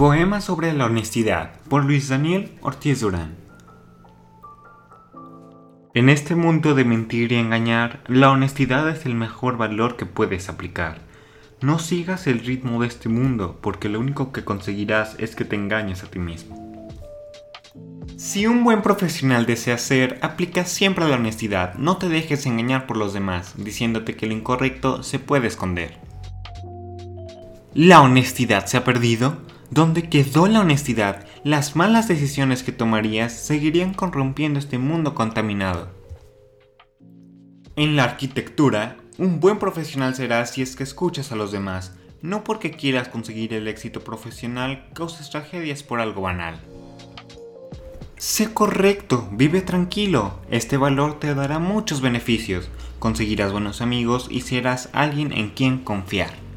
Poema sobre la honestidad por Luis Daniel Ortiz Durán. En este mundo de mentir y engañar, la honestidad es el mejor valor que puedes aplicar. No sigas el ritmo de este mundo, porque lo único que conseguirás es que te engañes a ti mismo. Si un buen profesional desea ser, aplica siempre la honestidad. No te dejes engañar por los demás, diciéndote que lo incorrecto se puede esconder. ¿La honestidad se ha perdido? Donde quedó la honestidad, las malas decisiones que tomarías seguirían corrompiendo este mundo contaminado. En la arquitectura, un buen profesional serás si es que escuchas a los demás, no porque quieras conseguir el éxito profesional causes tragedias por algo banal. Sé correcto, vive tranquilo, este valor te dará muchos beneficios, conseguirás buenos amigos y serás alguien en quien confiar.